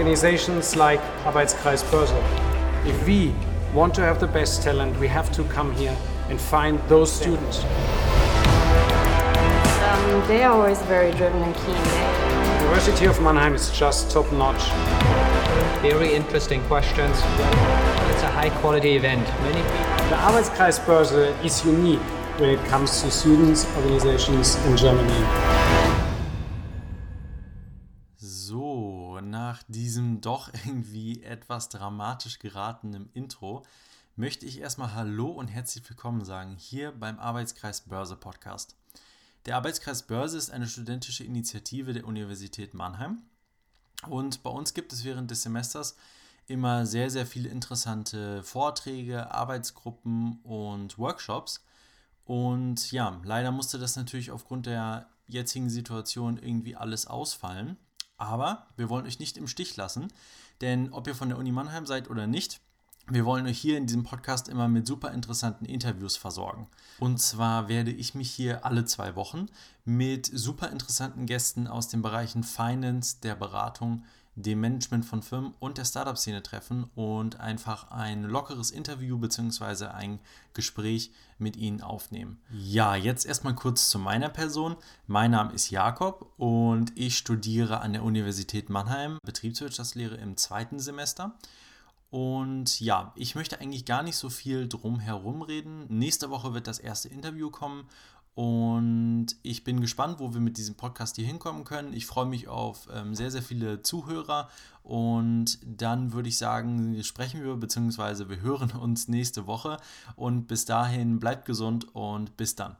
organizations like Arbeitskreis Börse. If we want to have the best talent, we have to come here and find those students. Um, they are always very driven and keen. University of Mannheim is just top notch. Very interesting questions. It's a high quality event. Many people. The Arbeitskreis Börse is unique when it comes to students, organizations in Germany. Nach diesem doch irgendwie etwas dramatisch geratenen Intro möchte ich erstmal Hallo und herzlich willkommen sagen hier beim Arbeitskreis Börse Podcast. Der Arbeitskreis Börse ist eine studentische Initiative der Universität Mannheim und bei uns gibt es während des Semesters immer sehr, sehr viele interessante Vorträge, Arbeitsgruppen und Workshops. Und ja, leider musste das natürlich aufgrund der jetzigen Situation irgendwie alles ausfallen. Aber wir wollen euch nicht im Stich lassen, denn ob ihr von der Uni Mannheim seid oder nicht, wir wollen euch hier in diesem Podcast immer mit super interessanten Interviews versorgen. Und zwar werde ich mich hier alle zwei Wochen mit super interessanten Gästen aus den Bereichen Finance, der Beratung, dem Management von Firmen und der Startup-Szene treffen und einfach ein lockeres Interview bzw. ein Gespräch mit ihnen aufnehmen. Ja, jetzt erstmal kurz zu meiner Person. Mein Name ist Jakob und ich studiere an der Universität Mannheim Betriebswirtschaftslehre im zweiten Semester. Und ja, ich möchte eigentlich gar nicht so viel drum herum reden. Nächste Woche wird das erste Interview kommen und ich bin gespannt, wo wir mit diesem Podcast hier hinkommen können. Ich freue mich auf ähm, sehr, sehr viele Zuhörer und dann würde ich sagen, sprechen wir bzw. wir hören uns nächste Woche und bis dahin bleibt gesund und bis dann.